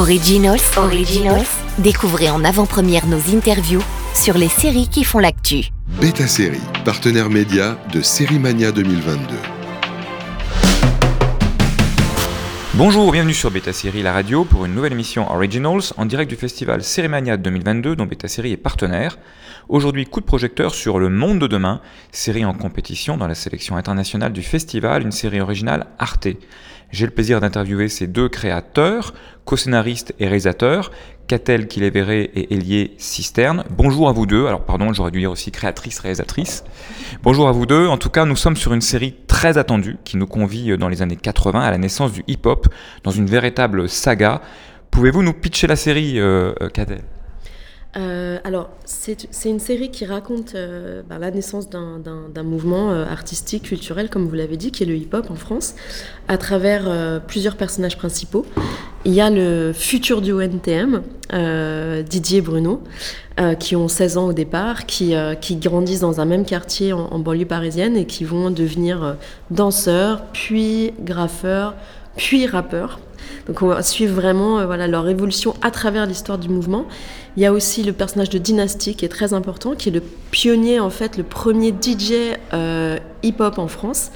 Originals, Originals. Découvrez en avant-première nos interviews sur les séries qui font l'actu. Beta Série, partenaire média de Série Mania 2022. Bonjour, bienvenue sur Beta Série la radio pour une nouvelle émission Originals en direct du festival Mania 2022 dont Beta Série est partenaire. Aujourd'hui, coup de projecteur sur Le Monde de demain, série en compétition dans la sélection internationale du festival, une série originale Arte. J'ai le plaisir d'interviewer ces deux créateurs, co-scénaristes et réalisateurs, Catel Kiléveré et Elie Cisterne. Bonjour à vous deux. Alors pardon, j'aurais dû dire aussi créatrice, réalisatrice. Bonjour à vous deux. En tout cas, nous sommes sur une série très attendue qui nous convie dans les années 80 à la naissance du hip-hop dans une véritable saga. Pouvez-vous nous pitcher la série, euh, Catel? Alors, c'est une série qui raconte euh, bah, la naissance d'un mouvement euh, artistique, culturel, comme vous l'avez dit, qui est le hip-hop en France, à travers plusieurs personnages principaux. Il y a le futur duo NTM, Didier et Bruno, qui ont 16 ans au départ, qui, grandissent dans un même quartier en banlieue parisienne et qui vont devenir danseurs, puis graffeurs, puis rappeurs. Donc on va suivre vraiment voilà, leur évolution à travers l'histoire du mouvement. Il y a aussi le personnage de Dynasty qui est très important, qui est le pionnier, en fait, le premier DJ euh, hip-hop en France,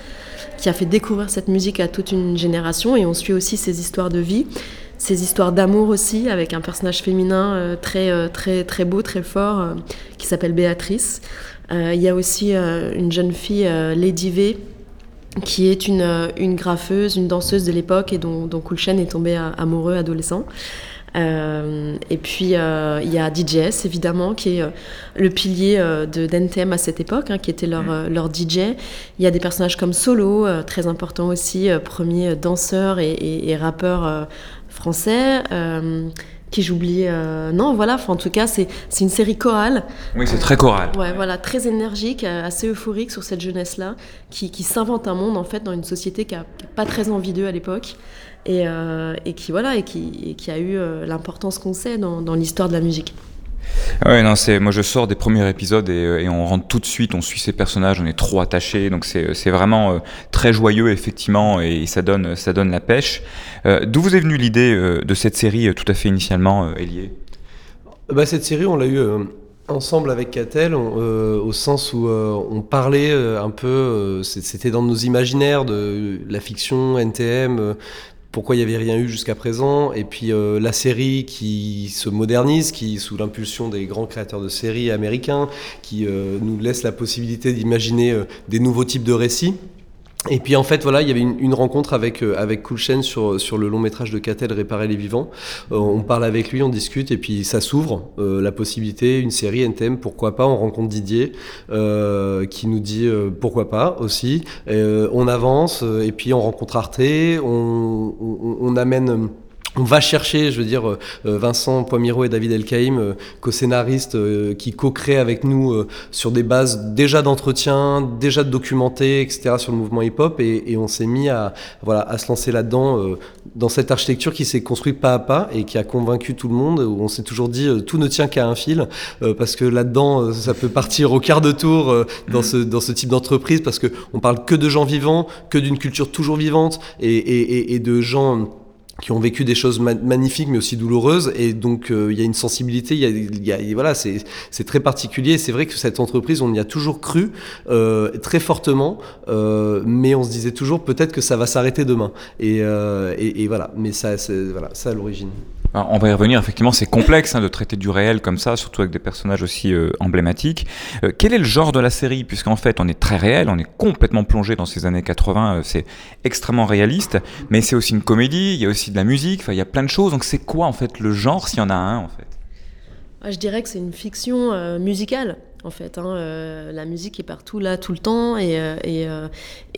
qui a fait découvrir cette musique à toute une génération. Et on suit aussi ses histoires de vie, ses histoires d'amour aussi, avec un personnage féminin euh, très, euh, très, très beau, très fort, qui s'appelle Béatrice. il y a aussi une jeune fille, Lady V, qui est une, une graffeuse, une danseuse de l'époque et dont, dont Cool est tombé amoureux adolescent. Euh, et puis euh, il y a DJS évidemment qui est euh, le pilier de d'NTM à cette époque, hein, qui était leur, mm. leur DJ. Il y a des personnages comme Solo, très important aussi, premier danseur et, et rappeur français qui j'oublie. non, voilà, en tout cas, c'est une série chorale. Oui, c'est très chorale. Ouais, voilà, très énergique, assez euphorique sur cette jeunesse-là, qui, qui s'invente un monde, en fait, dans une société qui n'a pas très envie d'eux à l'époque et, euh, et, qui voilà et qui, qui a eu euh, l'importance qu'on sait dans, dans l'histoire de la musique. Ah ouais, non, c'est moi je sors des premiers épisodes et, euh, et, on rentre tout de suite, on suit ces personnages, on est trop attachés, donc c'est vraiment très joyeux effectivement et ça donne ça donne la pêche. Euh, D'où vous est venue l'idée de cette série tout à fait initialement, Elie bah, cette série, on l'a eu ensemble avec Catel, au sens où on parlait un peu, c'était dans nos imaginaires de la fiction, NTM, pourquoi il n'y avait rien eu jusqu'à présent, et puis euh, la série qui se modernise, qui sous l'impulsion des grands créateurs de séries américains, qui euh, nous laisse la possibilité d'imaginer euh, des nouveaux types de récits. Et puis en fait voilà, il y avait une, rencontre avec euh, avec sur sur le long métrage de Catel Réparer les vivants. Euh, on parle avec lui, on discute et puis ça s'ouvre euh, la possibilité une série NTM pourquoi pas. On rencontre Didier qui nous dit pourquoi pas aussi. on avance et puis on rencontre Arte. on, on amène on va chercher, je veux dire, euh, euh, Vincent Poimiro et David Elkaïm, euh, co-scénaristes qui co-créent avec nous sur des bases déjà d'entretien, déjà de documentés, etc. sur le mouvement hip-hop, et, on s'est mis à, voilà, à se lancer là-dedans, dans cette architecture qui s'est construite pas à pas et qui a convaincu tout le monde, où on s'est toujours dit tout ne tient qu'à un fil, parce que là-dedans, ça peut partir au quart de tour dans, ce, dans ce type d'entreprise, parce qu'on parle que de gens vivants, que d'une culture toujours vivante, et, et, et de gens qui ont vécu des choses magnifiques mais aussi douloureuses. Et donc euh, il y a une sensibilité il y a, voilà c'est c'est très particulier. C'est vrai que cette entreprise on y a toujours cru euh, très fortement euh, mais on se disait toujours peut-être que ça va s'arrêter demain. Et, et, et, voilà. Mais ça c'est voilà ça à l'origine on va y revenir, effectivement, c'est complexe hein, de traiter du réel comme ça, surtout avec des personnages aussi euh, emblématiques. Euh, quel est le genre de la série? Puisqu'en fait, on est très réel, on est complètement plongé dans ces années 80, euh, c'est extrêmement réaliste, mais c'est aussi une comédie, il y a aussi de la musique, il y a plein de choses. Donc c'est quoi en fait le genre, s'il y en a un en fait? Je dirais que c'est une fiction musicale en fait. Hein, euh, la musique est partout, là, tout le temps, et, euh, euh,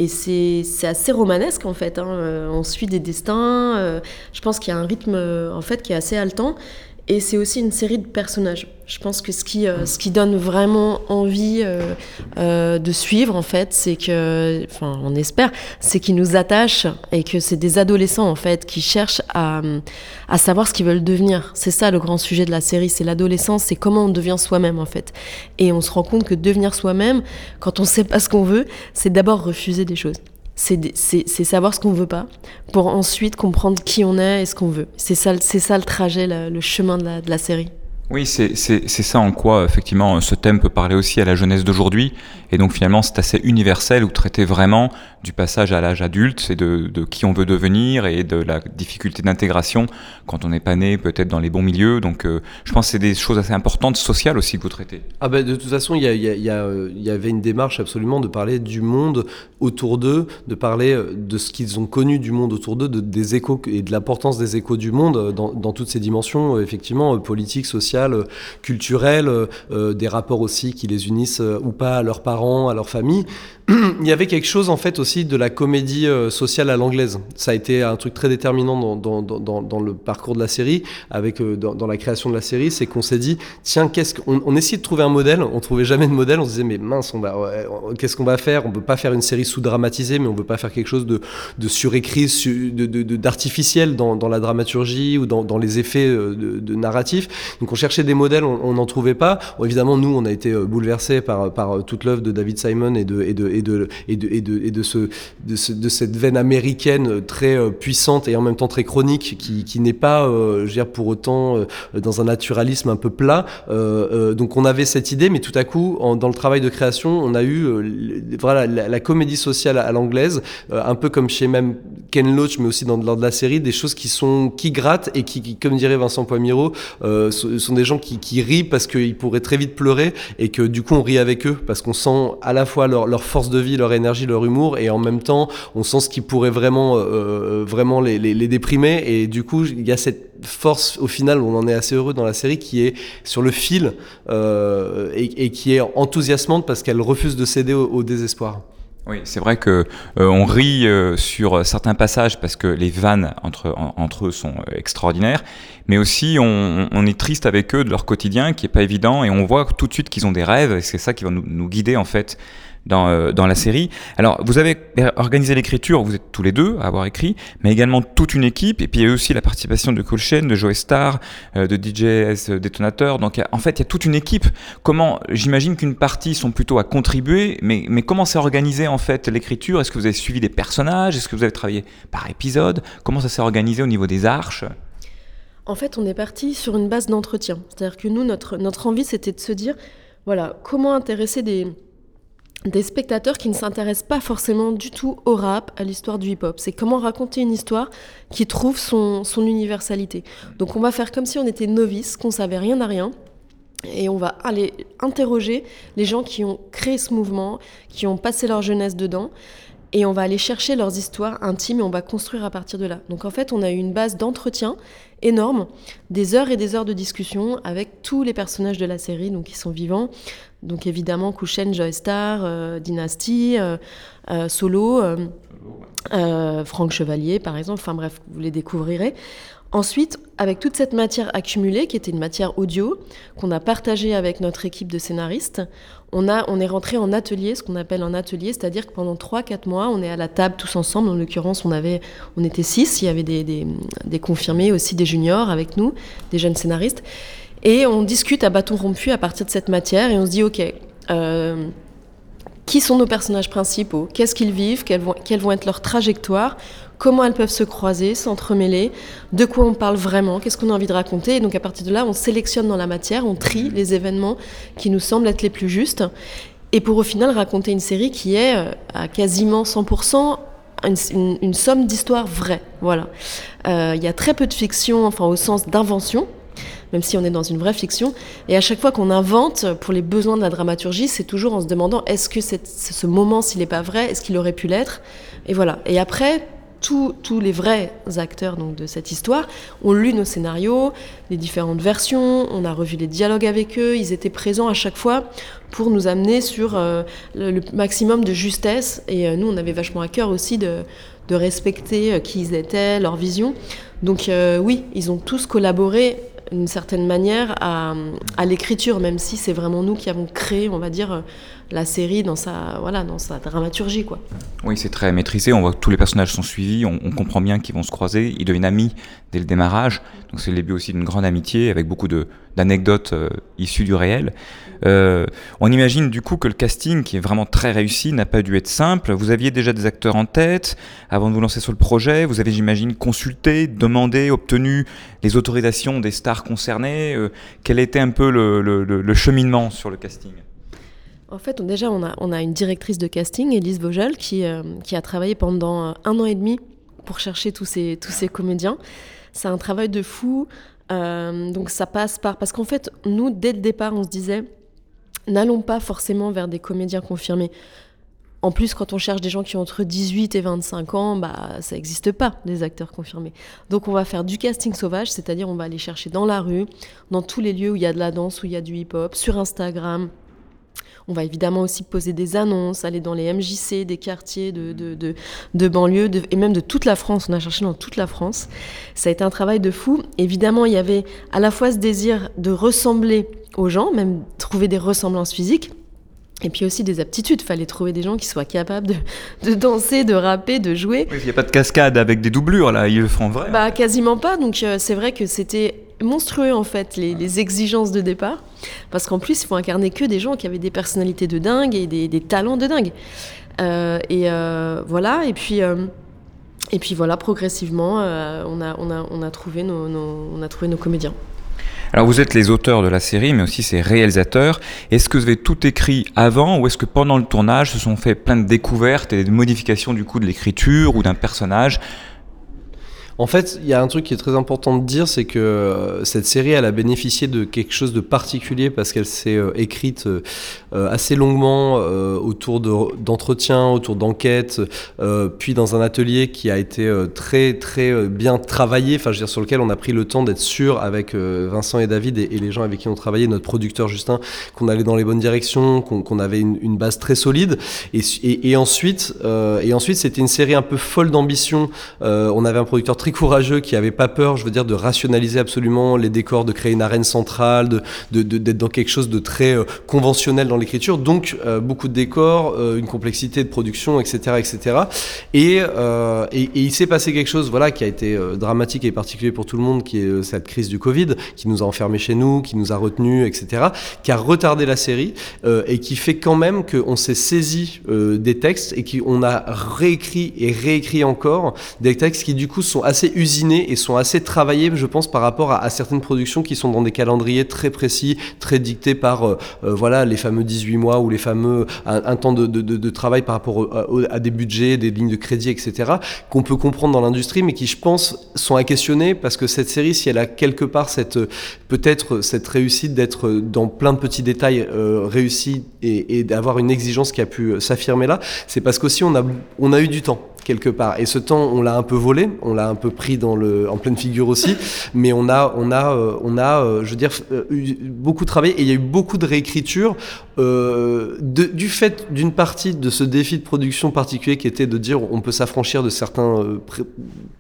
c'est assez romanesque, en fait. Hein. on suit des destins. je pense qu'il y a un rythme, en fait, qui est assez haletant. Et c'est aussi une série de personnages. Je pense que ce qui, euh, ce qui donne vraiment envie euh, euh, de suivre, en fait, c'est que, enfin, on espère, c'est qu'ils nous attachent et que c'est des adolescents, en fait, qui cherchent à, à savoir ce qu'ils veulent devenir. C'est ça le grand sujet de la série, c'est l'adolescence, c'est comment on devient soi-même, en fait. Et on se rend compte que devenir soi-même, quand on ne sait pas ce qu'on veut, c'est d'abord refuser des choses. C'est savoir ce qu'on veut pas pour ensuite comprendre qui on est et ce qu'on veut. C'est ça, ça le trajet, le, chemin de la série. Oui, c'est ça en quoi, effectivement, ce thème peut parler aussi à la jeunesse d'aujourd'hui. Et donc, finalement, c'est assez universel ou traiter vraiment du passage à l'âge adulte, c'est de, qui on veut devenir et de la difficulté d'intégration quand on n'est pas né peut-être dans les bons milieux. Donc, euh, je pense que c'est des choses assez importantes, sociales aussi, que vous traitez. Ah ben, de toute façon, il y, y, y, y, avait une démarche absolument de parler du monde autour d'eux, de parler euh, de ce qu'ils ont connu du monde autour d'eux, de, des échos et de l'importance des échos du monde dans, dans toutes ces dimensions, effectivement, politiques, sociales culturels, euh, des rapports aussi qui les unissent euh, ou pas à leurs parents, à leur famille. il y avait quelque chose en fait aussi de la comédie euh, sociale à l'anglaise. Ça a été un truc très déterminant dans, le parcours de la série, avec dans, la création de la série, c'est qu'on s'est dit tiens qu'est-ce qu'on on essayait de trouver un modèle, on trouvait jamais de modèle, on se disait mais mince qu'est-ce qu'on va faire? On peut pas faire une série sous-dramatisée, mais on veut pas faire quelque chose de, de surécrit, de, d'artificiel dans, la dramaturgie ou dans, les effets de narratif. Donc on cherchait des modèles, on n'en trouvait pas. évidemment nous on a été bouleversés par, par toute l'œuvre de David Simon et de, de et de, et de, et de, et de, ce, de, cette veine américaine très euh, puissante et en même temps très chronique qui, qui n'est pas, euh, je veux dire, pour autant euh, dans un naturalisme un peu plat. donc on avait cette idée, mais tout à coup, dans le travail de création, on a eu voilà, la, comédie sociale à, l'anglaise, un peu comme chez même Ken Loach, mais aussi dans lors de la série, des choses qui sont qui grattent et qui, comme dirait Vincent Poimiro, sont des gens qui, rient parce qu'ils pourraient très vite pleurer et que du coup on rit avec eux parce qu'on sent à la fois leur, force de vie, leur énergie, leur humour, et en même temps, on sent ce qui pourrait vraiment, euh, euh, vraiment les, les, déprimer. Et du coup, il y a cette force, au final, on en est assez heureux dans la série, qui est sur le fil euh, et, qui est enthousiasmante parce qu'elle refuse de céder au, désespoir. Oui, c'est vrai que on rit sur certains passages parce que les vannes entre, entre eux sont extraordinaires, mais aussi on, on, est triste avec eux de leur quotidien qui est pas évident et on voit tout de suite qu'ils ont des rêves et c'est ça qui va nous, nous guider en fait dans, euh, dans la série. Alors, vous avez organisé l'écriture, vous êtes tous les deux à avoir écrit, mais également toute une équipe, et puis il y a aussi la participation de Colchen, de Joe Star, euh, de DJS Détonateur. Donc, en fait, il y a toute une équipe. Comment, j'imagine qu'une partie sont plutôt à contribuer, mais, mais comment s'est organisé en fait l'écriture? Est-ce que vous avez suivi des personnages? Est-ce que vous avez travaillé par épisode? Comment ça s'est organisé au niveau des arches? En fait, on est parti sur une base d'entretien. C'est-à-dire que nous, notre, notre envie, c'était de se dire, voilà, comment intéresser des des spectateurs qui ne s'intéressent pas forcément du tout au rap, à l'histoire du hip-hop. C'est comment raconter une histoire qui trouve son, universalité. Donc on va faire comme si on était novice, qu'on savait rien à rien. Et on va aller interroger les gens qui ont créé ce mouvement, qui ont passé leur jeunesse dedans. Et on va aller chercher leurs histoires intimes et on va construire à partir de là. Donc en fait, on a eu une base d'entretien énorme, des heures et des heures de discussion avec tous les personnages de la série, donc qui sont vivants, donc évidemment, Kushen, Joystar, euh, Dynasty, euh, euh, Solo, Franck Chevalier, par exemple. Enfin bref, vous les découvrirez. Ensuite, avec toute cette matière accumulée, qui était une matière audio, qu'on a partagée avec notre équipe de scénaristes, on, a, on est rentré en atelier, ce qu'on appelle un atelier, c'est-à-dire que pendant 3-4 mois, on est à la table tous ensemble. En l'occurrence, on, avait, on était 6, il y avait des, des, confirmés, aussi des juniors avec nous, des jeunes scénaristes. Et on discute à bâton rompu à partir de cette matière et on se dit, OK, euh, qui sont nos personnages principaux? Qu'est-ce qu'ils vivent? Quelles quelles vont, être leurs trajectoires? Comment elles peuvent se croiser, s'entremêler De quoi on parle vraiment Qu'est-ce qu'on a envie de raconter Et donc à partir de là, on sélectionne dans la matière, on trie les événements qui nous semblent être les plus justes. Et pour au final raconter une série qui est euh, à quasiment 100% une, somme d'histoires vraies. Voilà. Euh, il y a très peu de fiction, enfin au sens d'invention, même si on est dans une vraie fiction. Et à chaque fois qu'on invente pour les besoins de la dramaturgie, c'est toujours en se demandant est-ce que ce moment, s'il n'est pas vrai, est-ce qu'il aurait pu l'être? Et voilà. Et après, tous, les vrais acteurs donc, de cette histoire ont lu nos scénarios, les différentes versions, on a revu les dialogues avec eux, ils étaient présents à chaque fois pour nous amener sur euh, le, maximum de justesse. Et euh, nous, on avait vachement à cœur aussi de, respecter euh, qui ils étaient, leur vision. Donc oui, ils ont tous collaboré d'une certaine manière à, l'écriture, même si c'est vraiment nous qui avons créé, on va dire, la série dans sa, voilà, dans sa dramaturgie. Quoi. Oui, c'est très maîtrisé. On voit que tous les personnages sont suivis. On, comprend bien qu'ils vont se croiser. Ils deviennent amis dès le démarrage. Donc c'est le début aussi d'une grande amitié avec beaucoup d'anecdotes euh, issues du réel. Euh, on imagine du coup que le casting, qui est vraiment très réussi, n'a pas dû être simple. Vous aviez déjà des acteurs en tête avant de vous lancer sur le projet. Vous avez, j'imagine, consulté, demandé, obtenu les autorisations des stars concernées. Euh, quel était un peu le, cheminement sur le casting? En fait, déjà, on a, une directrice de casting, Elise Vogel, qui, euh, qui, a travaillé pendant un an et demi pour chercher tous ces comédiens. C'est un travail de fou. donc ça passe par... Parce qu'en fait, nous, dès le départ, on se disait, n'allons pas forcément vers des comédiens confirmés. En plus, quand on cherche des gens qui ont entre 18 et 25 ans, bah, ça n'existe pas, des acteurs confirmés. Donc on va faire du casting sauvage, c'est-à-dire on va aller chercher dans la rue, dans tous les lieux où il y a de la danse, où il y a du hip-hop, sur Instagram. On va évidemment aussi poser des annonces, aller dans les MJC des quartiers de, de, de, banlieue et même de toute la France. On a cherché dans toute la France. Ça a été un travail de fou. Évidemment, il y avait à la fois ce désir de ressembler aux gens, même trouver des ressemblances physiques. Et puis aussi des aptitudes. Il fallait trouver des gens qui soient capables de, danser, de rapper, de jouer. Il n'y a pas de cascade avec des doublures, là, ils le font vrai. Bah, quasiment pas. Donc euh, c'est vrai que c'était monstrueux, en fait, les, exigences de départ. Parce qu'en plus, il faut incarner que des gens qui avaient des personnalités de dingue et des, talents de dingue. Euh, et euh, voilà. Et puis. et puis voilà, progressivement, on, a, on, a, on, a trouvé nos, on a trouvé nos comédiens. Alors vous êtes les auteurs de la série, mais aussi ses réalisateurs. Est-ce que vous avez tout écrit avant ou est-ce que pendant le tournage se sont fait plein de découvertes et de modifications du coup de l'écriture ou d'un personnage en fait, il y a un truc qui est très important de dire, c'est que euh, cette série, elle a bénéficié de quelque chose de particulier parce qu'elle s'est euh, écrite euh, assez longuement autour d'entretiens, autour d'enquêtes, puis dans un atelier qui a été très très bien travaillé, enfin je veux dire sur lequel on a pris le temps d'être sûr avec Vincent et David et, les gens avec qui on travaillait, notre producteur Justin, qu'on allait dans les bonnes directions, qu'on avait une, base très solide. Et, ensuite, et ensuite c'était une série un peu folle d'ambition. on avait un producteur très courageux, qui avait pas peur, je veux dire, de rationaliser absolument les décors, de créer une arène centrale, de, d'être dans quelque chose de très euh, conventionnel dans l'écriture. Donc euh, beaucoup de décors, euh, une complexité de production, etc., etc. Et, et, il s'est passé quelque chose, voilà, qui a été dramatique et particulier pour tout le monde, qui est cette crise du Covid, qui nous a enfermés chez nous, qui nous a retenus, etc., qui a retardé la série et qui fait quand même qu'on s'est saisi des textes et qu'on a réécrit et réécrit encore des textes qui du coup sont assez assez usinés et sont assez travaillés, je pense, par rapport à, certaines productions qui sont dans des calendriers très précis, très dictés par euh, euh, voilà, les fameux 18 mois ou les fameux un, temps de, travail par rapport à des budgets, des lignes de crédit, etc., qu'on peut comprendre dans l'industrie, mais qui, je pense, sont à questionner parce que cette série, si elle a quelque part cette peut-être cette réussite d'être dans plein de petits détails euh, réussi et, d'avoir une exigence qui a pu s'affirmer là, c'est parce qu'aussi on a, on a eu du temps quelque part. Et ce temps, on l'a un peu volé, on l'a un peu pris dans le, en pleine figure aussi, mais on a, on a, euh, on a, euh, je veux dire, euh, beaucoup travaillé et il y a eu beaucoup de réécriture du fait d'une partie de ce défi de production particulier qui était de dire on peut s'affranchir de certains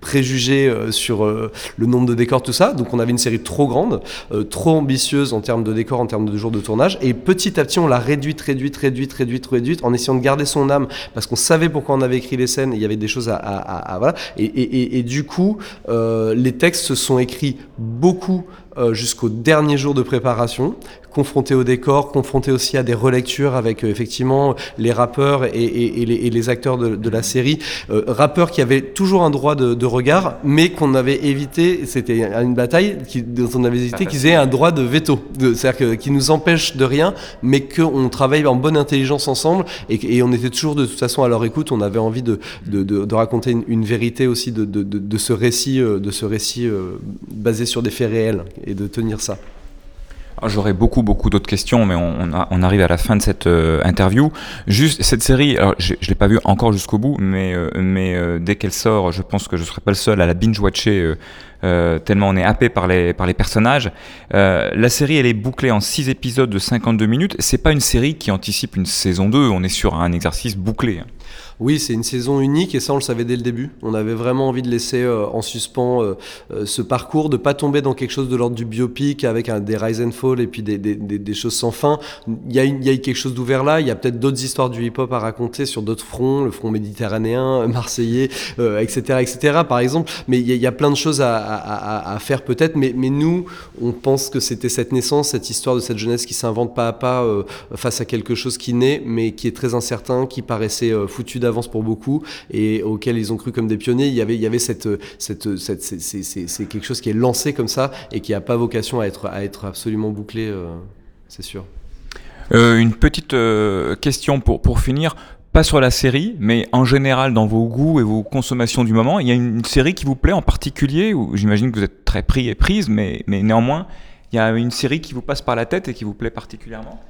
préjugés sur le nombre de décors, tout ça. Donc on avait une série trop grande, trop ambitieuse en termes de décors, en termes de jours de tournage, et petit à petit on l'a réduite, réduite, réduite, réduite, réduite, en essayant de garder son âme parce qu'on savait pourquoi on avait écrit les scènes. il y avait des choses à, voilà. Et, du coup, euh, les textes se sont écrits beaucoup euh, jusqu'au dernier jour de préparation, confronté au décor, confronté aussi à des relectures avec euh, effectivement les rappeurs et, les, acteurs de, la série. Euh, rappeurs qui avaient toujours un droit de, regard, mais qu'on avait évité, c'était une bataille qui, dont on avait évité qu'ils aient un droit de veto, c'est-à-dire qui nous empêche de rien, mais qu'on travaille en bonne intelligence ensemble et, on était toujours de toute façon à leur écoute, on avait envie de, de raconter une, vérité aussi de, ce récit, de ce récit basé sur des faits réels et de tenir ça. J'aurais beaucoup, beaucoup d'autres questions, mais on, arrive à la fin de cette euh, interview. Juste cette série, alors je ne l'ai pas vue encore jusqu'au bout, mais, euh, euh, dès qu'elle sort, je pense que je ne serai pas le seul à la binge-watcher, tellement on est happé par les, par les personnages. la série, elle est bouclée en 6 épisodes de 52 minutes. C'est pas une série qui anticipe une saison 2, on est sur un exercice bouclé. Oui, c'est une saison unique et ça on le savait dès le début. On avait vraiment envie de laisser euh, en suspens euh, euh, ce parcours, de pas tomber dans quelque chose de l'ordre du biopic avec des rise and fall et puis des, choses sans fin. Il y, a a quelque chose d'ouvert là. Il y a peut-être d'autres histoires du hip-hop à raconter sur d'autres fronts, le front méditerranéen, marseillais, etc., etc. Par exemple. Mais il y, a, plein de choses à faire peut-être. Mais, mais, nous, on pense que c'était cette naissance, cette histoire de cette jeunesse qui s'invente pas à pas face à quelque chose qui naît, mais qui est très incertain, qui paraissait foutu d'avance pour beaucoup et auquel ils ont cru comme des pionniers. Il y avait, il y avait cette, cette, cette c'est quelque chose qui est lancé comme ça et qui n'a pas vocation à être, à être absolument bouclé, euh, c'est sûr. Euh, une petite euh, question pour, pour finir pas sur la série, mais en général dans vos goûts et vos consommations du moment, il y a une série qui vous plaît en particulier, ou j'imagine que vous êtes très pris et prise, mais, mais néanmoins, il y a une série qui vous passe par la tête et qui vous plaît particulièrement?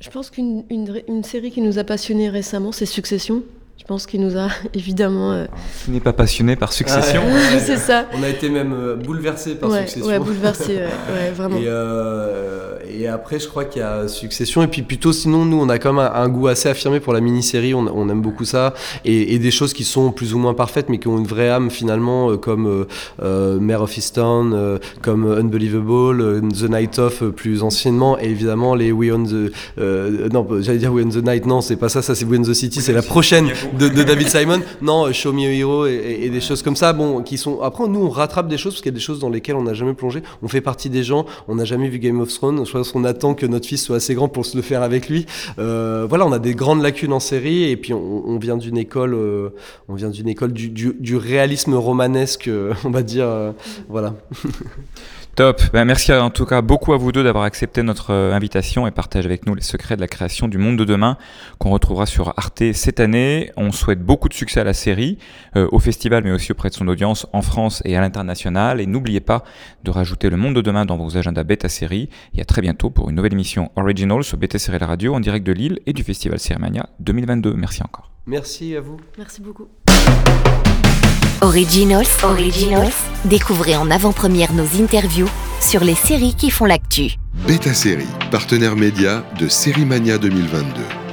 Je pense qu'une une, une série qui nous a passionnés récemment, c'est Succession. Je pense qu'il nous a évidemment. Euh... Qui n'est pas passionné par Succession ouais, C'est ça. On a été même euh, bouleversé par ouais, Succession. Ouais, bouleversé, ouais, vraiment. Et, euh, et, après, je crois qu'il y a Succession. Et puis plutôt, sinon, nous, on a quand même un, un goût assez affirmé pour la mini-série. On, on, aime beaucoup ça. Et, et, des choses qui sont plus ou moins parfaites, mais qui ont une vraie âme finalement, euh, comme euh, Mare of Easttown, comme Unbelievable, The Night Of plus anciennement, et évidemment les We on the. non, j'allais dire We on the Night. Non, c'est pas ça. Ça, c'est We on the City. C'est la prochaine de, David Simon. Non, Show Me a Hero et, des choses comme ça. Bon, qui sont. Après, nous, on rattrape des choses parce qu'il y a des choses dans lesquelles on n'a jamais plongé. On fait partie des gens. On n'a jamais vu Game of Thrones. Je pense qu'on attend que notre fils soit assez grand pour se le faire avec lui. Euh, voilà, on a des grandes lacunes en série et puis on, vient d'une école, euh, on vient d'une école du, du, du, réalisme romanesque, on va dire. Euh, voilà. Top. Ben, merci en tout cas beaucoup à vous deux d'avoir accepté notre euh, invitation et partagé avec nous les secrets de la création du monde de demain qu'on retrouvera sur Arte cette année. On souhaite beaucoup de succès à la série, euh, au festival mais aussi auprès de son audience en France et à l'international. Et n'oubliez pas de rajouter le monde de demain dans vos agendas bêta série. Et à très bientôt pour une nouvelle émission Original sur Beta Série La Radio en direct de Lille et du festival Cérémania 2022. Merci encore. Merci à vous. Merci beaucoup. Originals, Originals, découvrez en avant-première nos interviews sur les séries qui font l'actu. Beta Série, partenaire média de Série Mania 2022.